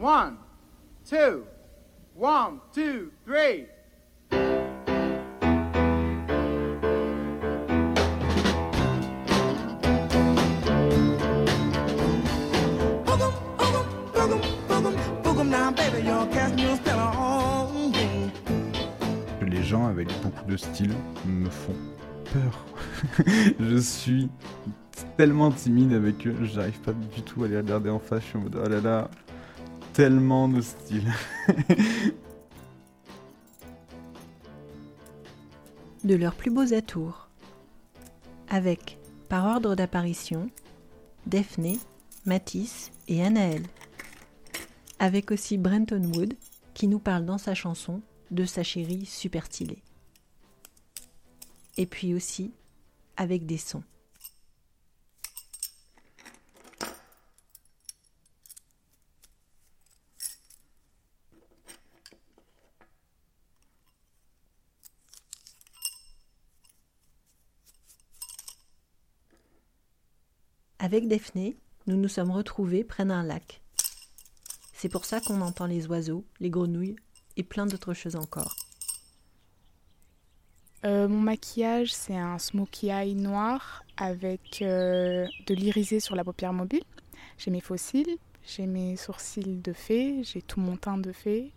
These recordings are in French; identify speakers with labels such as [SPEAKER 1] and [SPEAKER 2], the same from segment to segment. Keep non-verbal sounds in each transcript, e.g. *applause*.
[SPEAKER 1] One, two, one, two, three.
[SPEAKER 2] Les gens avec beaucoup de style me font peur. *laughs* je suis tellement timide avec eux, j'arrive pas du tout à les regarder en face. Je suis en mode oh là là, tellement de style. *laughs*
[SPEAKER 3] de leurs plus beaux atours. Avec, par ordre d'apparition, Daphné, Matisse et Anaël. Avec aussi Brenton Wood, qui nous parle dans sa chanson de sa chérie super stylée. Et puis aussi avec des sons. Avec Daphné, nous nous sommes retrouvés près d'un lac. C'est pour ça qu'on entend les oiseaux, les grenouilles et plein d'autres choses encore.
[SPEAKER 4] Euh, mon maquillage, c'est un smokey eye noir avec euh, de l'irisé sur la paupière mobile. J'ai mes fossiles, j'ai mes sourcils de fée, j'ai tout mon teint de fée,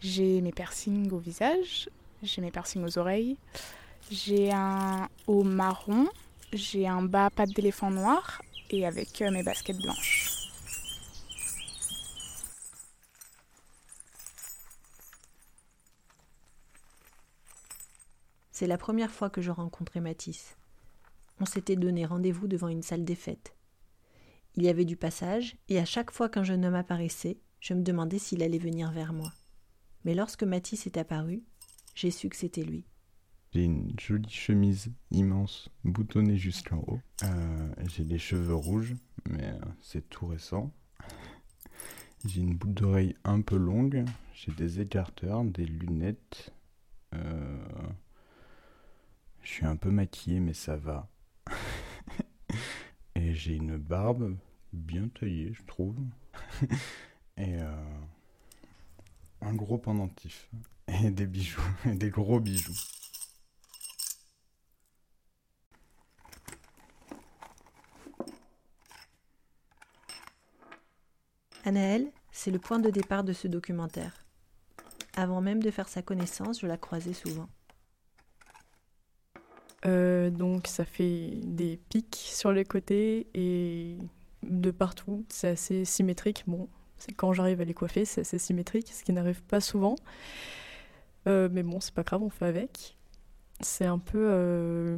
[SPEAKER 4] j'ai mes piercings au visage, j'ai mes piercings aux oreilles, j'ai un haut marron, j'ai un bas patte d'éléphant noir et avec euh, mes baskets blanches.
[SPEAKER 3] C'est la première fois que je rencontrais Matisse. On s'était donné rendez-vous devant une salle des fêtes. Il y avait du passage, et à chaque fois qu'un jeune homme apparaissait, je me demandais s'il allait venir vers moi. Mais lorsque Matisse est apparu, j'ai su que c'était lui.
[SPEAKER 2] J'ai une jolie chemise immense, boutonnée jusqu'en haut. Euh, j'ai les cheveux rouges, mais euh, c'est tout récent. *laughs* J'ai une boucle d'oreille un peu longue. J'ai des écarteurs, des lunettes. Euh, je suis un peu maquillé, mais ça va. *laughs* Et j'ai une barbe bien taillée, je trouve. *laughs* Et un gros pendentif. Et des bijoux, et des gros bijoux.
[SPEAKER 3] C'est le point de départ de ce documentaire. Avant même de faire sa connaissance, je la croisais souvent.
[SPEAKER 5] Euh, donc ça fait des pics sur les côtés et de partout. C'est assez symétrique. Bon, c'est quand j'arrive à les coiffer, c'est assez symétrique, ce qui n'arrive pas souvent. Euh, mais bon, c'est pas grave, on fait avec. C'est un peu, euh,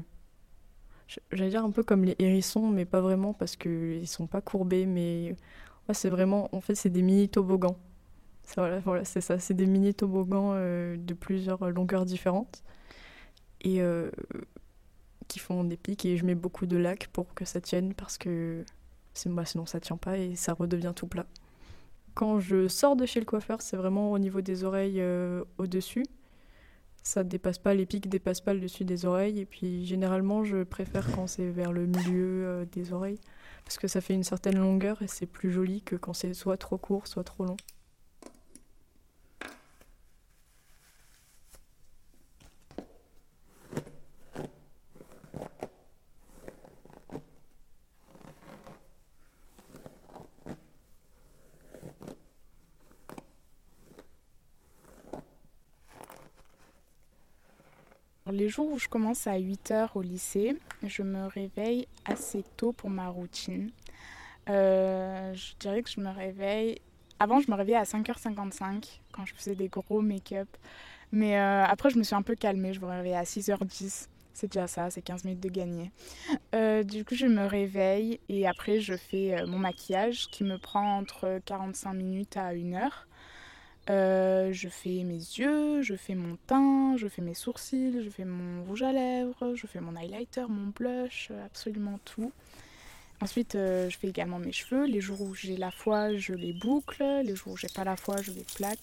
[SPEAKER 5] j'allais dire un peu comme les hérissons, mais pas vraiment parce qu'ils sont pas courbés, mais c'est vraiment, en fait, c'est des mini toboggans. Voilà, voilà c'est ça, c'est des mini toboggans euh, de plusieurs longueurs différentes et euh, qui font des pics. Et je mets beaucoup de lac pour que ça tienne parce que moi, sinon ça tient pas et ça redevient tout plat. Quand je sors de chez le coiffeur, c'est vraiment au niveau des oreilles euh, au-dessus. Ça dépasse pas, les pics dépassent pas le dessus des oreilles. Et puis généralement, je préfère quand c'est vers le milieu des oreilles parce que ça fait une certaine longueur et c'est plus joli que quand c'est soit trop court, soit trop long.
[SPEAKER 4] Jours où je commence à 8 heures au lycée, je me réveille assez tôt pour ma routine. Euh, je dirais que je me réveille. Avant, je me réveillais à 5h55 quand je faisais des gros make-up. Mais euh, après, je me suis un peu calmée. Je me réveillais à 6h10. C'est déjà ça, c'est 15 minutes de gagner. Euh, du coup, je me réveille et après, je fais mon maquillage qui me prend entre 45 minutes à 1 heure. Euh, je fais mes yeux, je fais mon teint, je fais mes sourcils, je fais mon rouge à lèvres, je fais mon highlighter, mon blush, euh, absolument tout. Ensuite, euh, je fais également mes cheveux. Les jours où j'ai la foi, je les boucle. Les jours où j'ai pas la foi, je les plaque.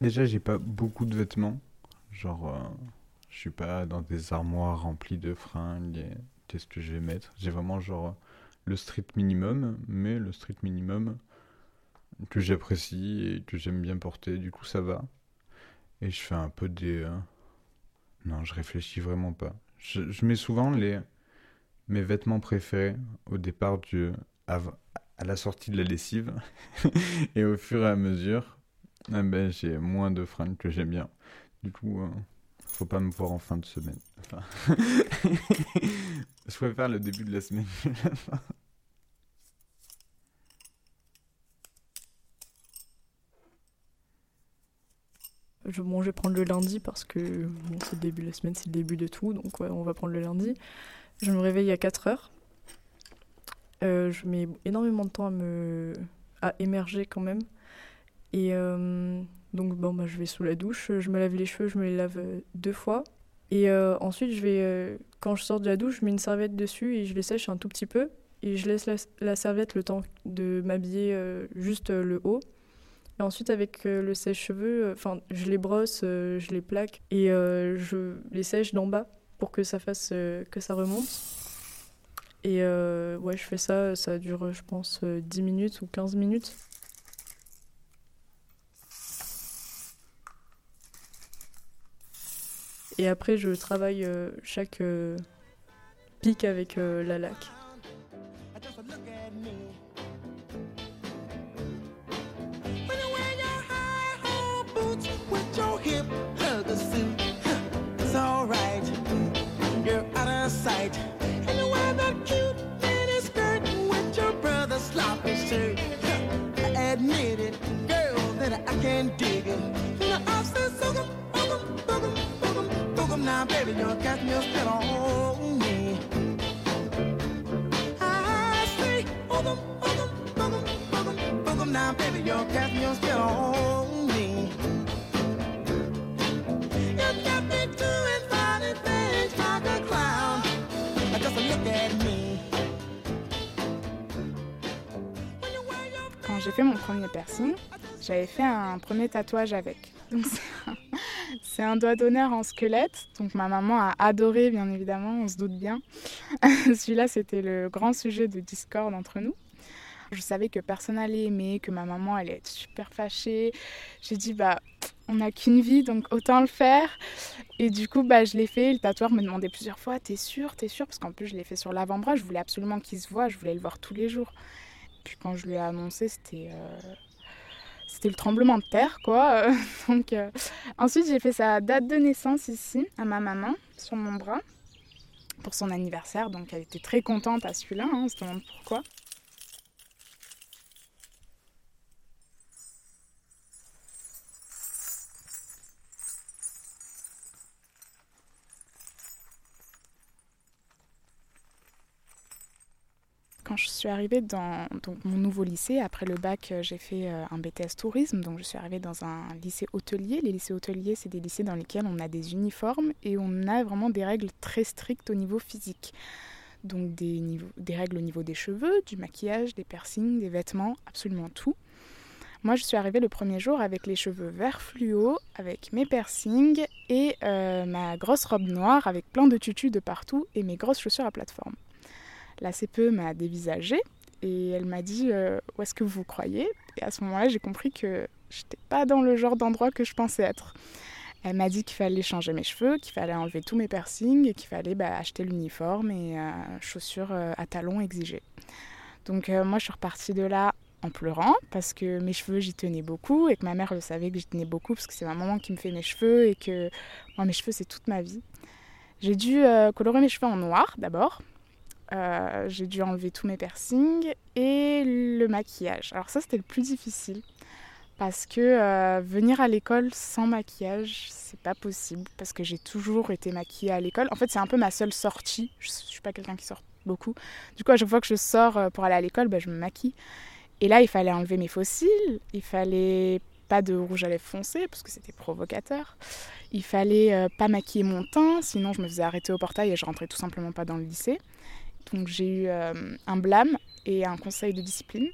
[SPEAKER 2] Déjà, j'ai pas beaucoup de vêtements. Genre, euh, je suis pas dans des armoires remplies de fringues et qu'est-ce que je vais mettre. J'ai vraiment genre le strict minimum, mais le strict minimum que j'apprécie et que j'aime bien porter, du coup ça va. Et je fais un peu des... euh, Non, je réfléchis vraiment pas. Je, mets souvent les mes vêtements préférés au départ du... à la sortie de la lessive. *laughs* et au fur et à mesure, eh ben, j'ai moins de fringues que j'aime bien. Du coup, euh, faut pas me voir en fin de semaine. *laughs* Je préfère le début de la semaine. *laughs*
[SPEAKER 5] Je, bon, je vais prendre le lundi parce que bon, c'est le début de la semaine, c'est le début de tout, donc ouais, on va prendre le lundi. Je me réveille à 4 heures. Euh, je mets énormément de temps à me à émerger quand même. Et euh, donc bon, bah, je vais sous la douche, je me lave les cheveux, je me les lave euh, deux fois. Et euh, ensuite, je vais, quand je sors de la douche, je mets une serviette dessus et je les sèche un tout petit peu. Et je laisse la, serviette le temps de m'habiller juste le haut. Et ensuite, avec le sèche-cheveux, enfin, je les brosse, je les plaque et je les sèche d'en bas pour que ça fasse que ça remonte. Et euh, ouais, je fais ça, ça dure, je pense, euh, 10 minutes ou 15 minutes. Et après, je travaille euh, chaque euh, pic avec euh, la laque.
[SPEAKER 4] Fait mon premier piercing, j'avais fait un premier tatouage avec. Donc c'est un, doigt d'honneur en squelette. Donc ma maman a adoré, bien évidemment, on se doute bien. *laughs* Celui-là, c'était le grand sujet de discorde entre nous. Je savais que personne allait aimer, que ma maman allait être super fâchée. J'ai dit, bah, on n'a qu'une vie, donc autant le faire. Et du coup, bah, je l'ai fait. Le tatoueur me demandait plusieurs fois, t'es sûr, t'es sûr Parce qu'en plus, je l'ai fait sur l'avant-bras. Je voulais absolument qu'il se voit. Je voulais le voir tous les jours. Puis quand je lui ai annoncé, c'était euh, c'était le tremblement de terre, quoi. *laughs* Donc euh, ensuite, j'ai fait sa date de naissance ici à ma maman sur mon bras pour son anniversaire. Donc elle était très contente à celui-là. hein, on se demande pourquoi. Je suis arrivée dans mon nouveau lycée, après le bac, euh, j'ai fait euh, un BTS tourisme. Donc je suis arrivée dans un lycée hôtelier. Les lycées hôteliers, c'est des lycées dans lesquels on a des uniformes et on a vraiment des règles très strictes au niveau physique. Donc des, règles au niveau des cheveux, du maquillage, des piercings, des vêtements, absolument tout. Moi, je suis arrivée le premier jour avec les cheveux vert fluo, avec mes piercings et euh, ma grosse robe noire avec plein de tutus de partout et mes grosses chaussures à plateforme. La CPE m'a dévisagée et elle m'a dit euh, Où est-ce que vous croyez? Et à ce moment-là, j'ai compris que j'étais pas dans le genre d'endroit que je pensais être. Elle m'a dit qu'il fallait changer mes cheveux, qu'il fallait enlever tous mes piercings et qu'il fallait bah, acheter l'uniforme et euh, chaussures euh, à talons exigées. Donc moi, je suis repartie de là en pleurant parce que mes cheveux, j'y tenais beaucoup et que ma mère le savait que j'y tenais beaucoup parce que c'est ma maman qui me fait mes cheveux et que moi, mes cheveux, c'est toute ma vie. J'ai dû colorer mes cheveux en noir d'abord. Euh, j'ai dû enlever tous mes piercings et le maquillage. Alors ça, c'était le plus difficile parce que euh, venir à l'école sans maquillage, c'est pas possible parce que j'ai toujours été maquillée à l'école. En fait, c'est un peu ma seule sortie. Je, suis pas quelqu'un qui sort beaucoup. Du coup, à chaque fois que je sors euh, pour aller à l'école, bah, je me maquille. Et là, il fallait enlever mes cils. Il fallait pas de rouge à lèvres foncé parce que c'était provocateur. Il fallait pas maquiller mon teint, sinon je me faisais arrêter au portail et je rentrais tout simplement pas dans le lycée. Donc j'ai eu euh, un blâme et un conseil de discipline.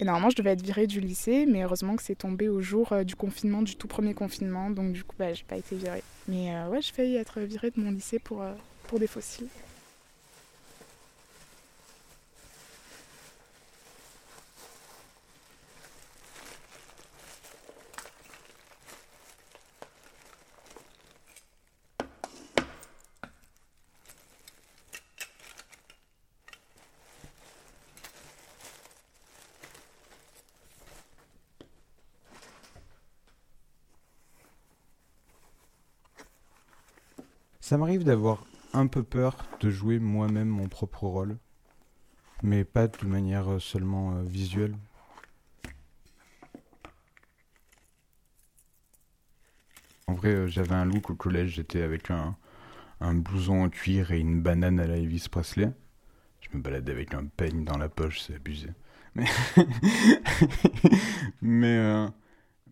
[SPEAKER 4] Et normalement, je devais être virée du lycée, mais heureusement que c'est tombé au jour euh, du confinement, du tout premier confinement. Donc, du coup, bah, j'ai pas été virée. Mais euh, ouais, j'ai failli être virée de mon lycée pour des fossiles.
[SPEAKER 2] Ça m'arrive d'avoir un peu peur de jouer moi-même mon propre rôle, mais pas de manière euh, seulement euh, visuelle. En vrai, euh, j'avais un look au collège, j'étais avec un, un blouson en cuir et une banane à la Elvis Presley. Je me baladais avec un peigne dans la poche, c'est abusé. Mais, *laughs* mais,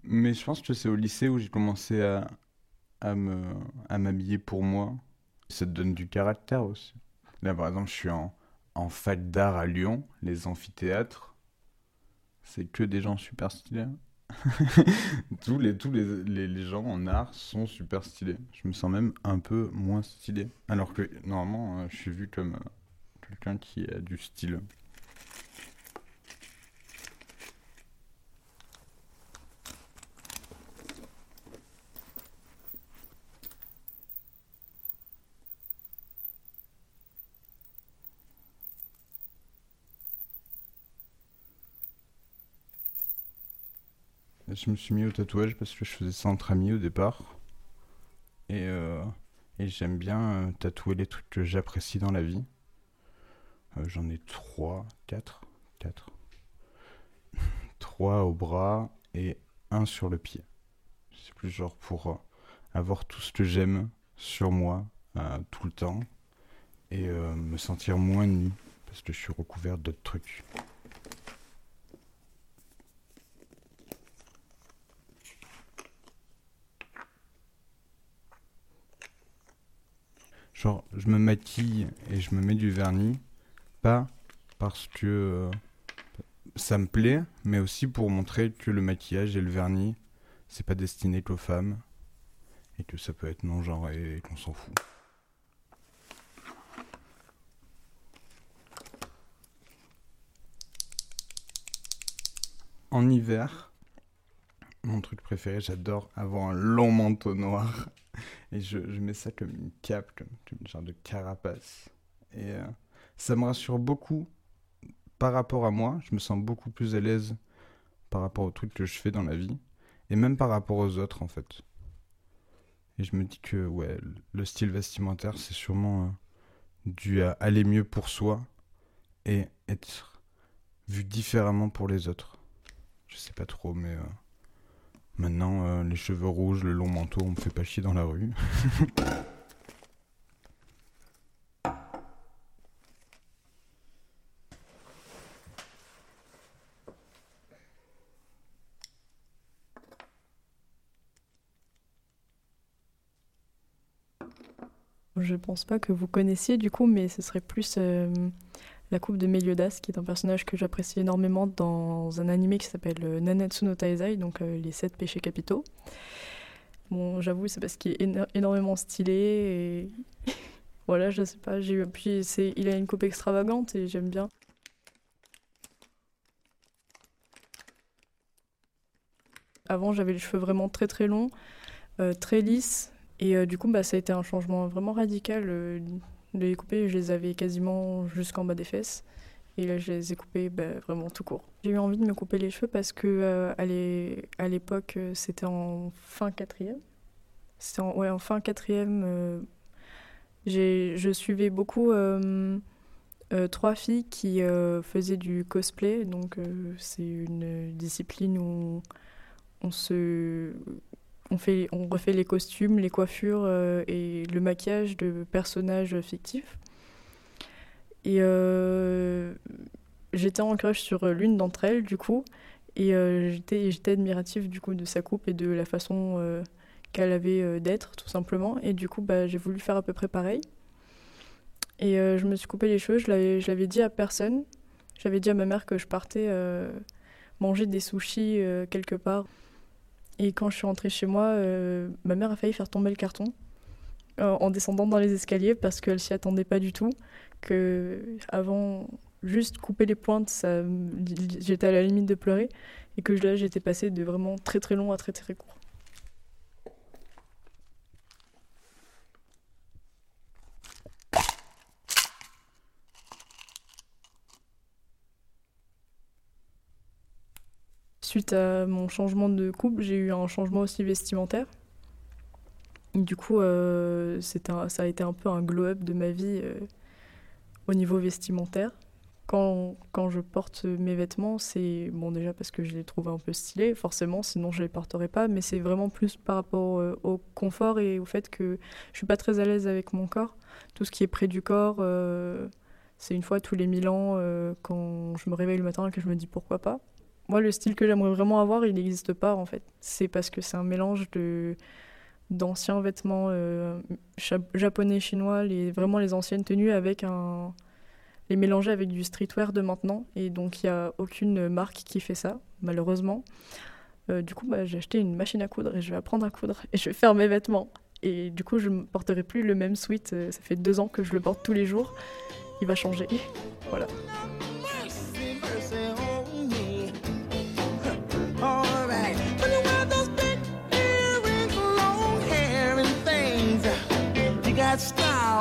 [SPEAKER 2] mais je pense que c'est au lycée où j'ai commencé à, à m'habiller pour moi. Ça te donne du caractère aussi. Là, par exemple, je suis en, en fac d'art à Lyon, les amphithéâtres. C'est que des gens super stylés. *laughs* tous les, tous les, les, les gens en art sont super stylés. Je me sens même un peu moins stylé. Alors que normalement, euh, je suis vu comme euh, quelqu'un qui a du style. Je me suis mis au tatouage parce que je faisais ça entre amis au départ. Et, euh, et j'aime bien euh, tatouer les trucs que j'apprécie dans la vie. Euh, J'en ai trois, quatre, quatre. *laughs* trois au bras et un sur le pied. C'est plus genre pour euh, avoir tout ce que j'aime sur moi tout le temps et me sentir moins nu parce que je suis recouvert d'autres trucs. Genre, je me maquille et je me mets du vernis, pas parce que euh, ça me plaît, mais aussi pour montrer que le maquillage et le vernis, c'est pas destiné qu'aux femmes, et que ça peut être non-genré et qu'on s'en fout. En hiver, mon truc préféré, j'adore avoir un long manteau noir. Et je, je mets ça comme une cape, comme, une genre de carapace. Et euh, ça me rassure beaucoup par rapport à moi. Je me sens beaucoup plus à l'aise par rapport aux trucs que je fais dans la vie. Et même par rapport aux autres, en fait. Et je me dis que, ouais, le style vestimentaire, c'est sûrement euh, dû à aller mieux pour soi et être vu différemment pour les autres. Je sais pas trop, mais. euh, Maintenant, euh, les cheveux rouges, le long manteau, on me fait pas chier dans la rue. *laughs*
[SPEAKER 5] Je pense pas que vous connaissiez du coup, mais ce serait plus euh, la coupe de Meliodas, qui est un personnage que j'apprécie énormément dans un animé qui s'appelle euh, Nanatsu no Taizai, donc euh, les sept péchés capitaux. Bon, j'avoue, c'est parce qu'il est éno- énormément stylé et *laughs* voilà, je sais pas, j'ai puis il a une coupe extravagante et j'aime bien. Avant, j'avais les cheveux vraiment très très longs, euh, très lisses et du coup, bah, ça a été un changement vraiment radical les couper. Je les avais quasiment jusqu'en bas des fesses. Et là, je les ai coupés bah, vraiment tout court. J'ai eu envie de me couper les cheveux parce que euh, à l'é- à l'époque, euh, c'était en fin quatrième. C'était en, ouais, en fin quatrième. euh, je suivais beaucoup euh, euh, trois filles qui faisaient du cosplay. Donc, c'est une discipline où on se on, fait, on refait les costumes, les coiffures euh, et le maquillage de personnages fictifs. Et euh, j'étais en crush sur l'une d'entre elles, du coup, et euh, j'étais, admirative du coup de sa coupe et de la façon euh, qu'elle avait euh, d'être, tout simplement. Et du coup, bah, j'ai voulu faire à peu près pareil. Et euh, je me suis coupé les cheveux, je l'avais, dit à personne. J'avais dit à ma mère que je partais, euh, manger des sushis euh, quelque part. Et quand je suis rentrée chez moi, euh, ma mère a failli faire tomber le carton euh, en descendant dans les escaliers parce qu'elle s'y attendait pas du tout. Que avant, juste couper les pointes, j'étais à la limite de pleurer. Et que là, j'étais passée de vraiment très très long à très très court. Suite à mon changement de coupe, j'ai eu un changement aussi vestimentaire. Du coup, euh, un- ça a été un peu un glow-up de ma vie euh, au niveau vestimentaire. Quand, quand je porte mes vêtements, c'est bon déjà parce que je les trouve un peu stylés, forcément, sinon je les porterais pas, mais c'est vraiment plus par rapport euh, au confort et au fait que je suis pas très à l'aise avec mon corps. Tout ce qui est près du corps, euh, c'est une fois tous les mille ans quand je me réveille le matin que je me dis pourquoi pas. Moi, le style que j'aimerais vraiment avoir, il n'existe pas en fait. C'est parce que c'est un mélange de d'anciens vêtements euh, japonais, chinois, les, vraiment les anciennes tenues avec un les mélanger avec du streetwear de maintenant. Et donc, il n'y a aucune marque qui fait ça, malheureusement. Euh, du coup, bah, j'ai acheté une machine à coudre et je vais apprendre à coudre et je vais faire mes vêtements. Et du coup, je ne porterai plus le même sweat. Euh, Ça fait deux ans que je le porte tous les jours. Il va changer. *laughs* Voilà.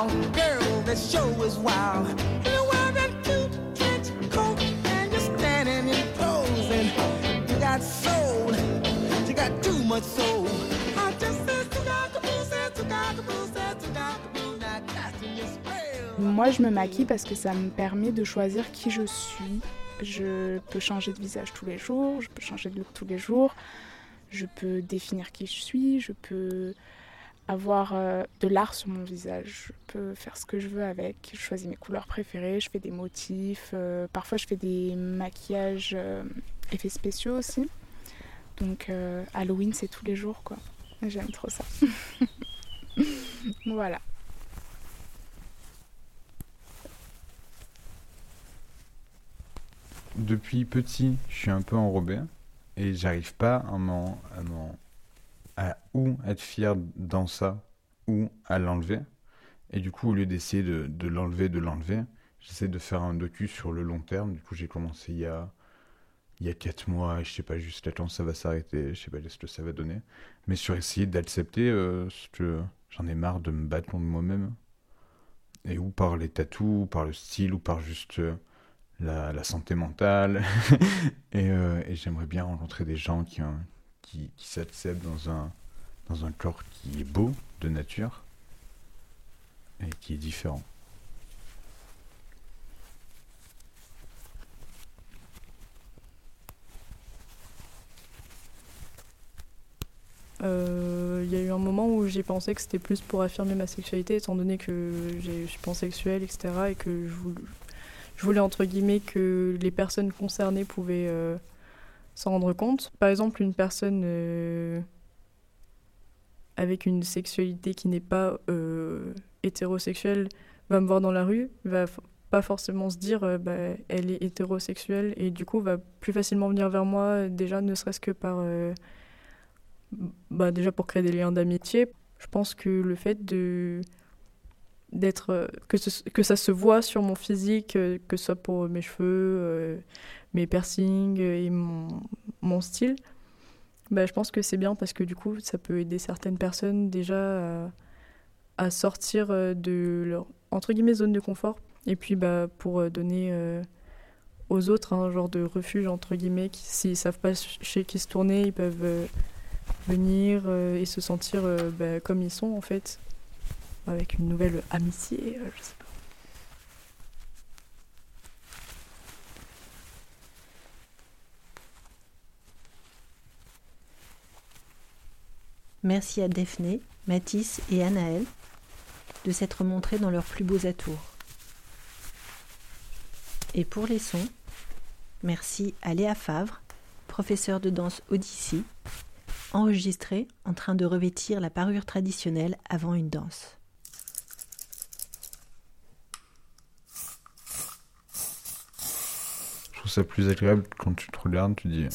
[SPEAKER 6] Girl. That show is wild. When you wear that cute trench coat and you're standing in pose, and you got soul. You got too much soul. I just said to Cockapoo, said to Cockapoo, said to Cockapoo, now casting your spell.
[SPEAKER 4] Moi, je me maquille parce que ça me permet de choisir qui je suis. Je peux changer de visage tous les jours, je peux changer de look tous les jours, je peux définir qui je suis, je peux avoir euh, de l'art sur mon visage, je peux faire ce que je veux avec, je choisis mes couleurs préférées, je fais des motifs, euh, parfois je fais des maquillages euh, effets spéciaux aussi. Donc Halloween, c'est tous les jours quoi. J'aime trop ça. *laughs* voilà.
[SPEAKER 2] Depuis petit, je suis un peu enrobé et j'arrive pas à m'en, à ou être fier dans ça ou à l'enlever. Et du coup, au lieu d'essayer de, l'enlever, de l'enlever, j'essaie de faire un docu sur le long terme. Du coup, j'ai commencé il y a il y a quatre mois, et je sais pas jusqu'à quand ça va s'arrêter, je sais pas ce que ça va donner. Mais sur essayer d'accepter euh, j'en ai marre de me battre contre moi-même. Et ou par les tatous, ou par le style, ou par juste euh, la, la santé mentale. *laughs* et euh, et j'aimerais bien rencontrer des gens qui, ont- qui, s'acceptent dans un, dans un corps qui est beau, de nature, et qui est différent.
[SPEAKER 5] Euh, Il y a eu un moment où j'ai pensé que c'était plus pour affirmer ma sexualité, étant donné que je suis pansexuelle, etc. Et que je voulais, je voulais, entre guillemets, que les personnes concernées pouvaient euh, s'en rendre compte. Par exemple, une personne euh, avec une sexualité qui n'est pas euh, hétérosexuelle va me voir dans la rue, va pas forcément se dire euh, bah, elle est hétérosexuelle et du coup va plus facilement venir vers moi, déjà ne serait-ce que par. bah, déjà pour créer des liens d'amitié. Je pense que le fait de d'être que, que ça se voit sur mon physique, que ce soit pour mes cheveux, mes piercings et mon, style, bah, je pense que c'est bien parce que du coup ça peut aider certaines personnes déjà à, sortir euh, de leur entre guillemets zone de confort et puis bah, pour euh, donner euh, aux autres un genre de refuge entre guillemets qui s'ils savent pas chez qui se tourner ils peuvent venir et se sentir bah, comme ils sont en fait, avec une nouvelle amitié,
[SPEAKER 3] Merci à Daphné, Mathis et Anaël de s'être montrés dans leurs plus beaux atours. Et pour les sons, merci à Léa Favre, professeure de danse Odyssey, enregistrée en train de revêtir la parure traditionnelle avant une danse.
[SPEAKER 2] Je trouve ça plus agréable quand tu te regardes, tu dis.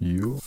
[SPEAKER 2] Yo.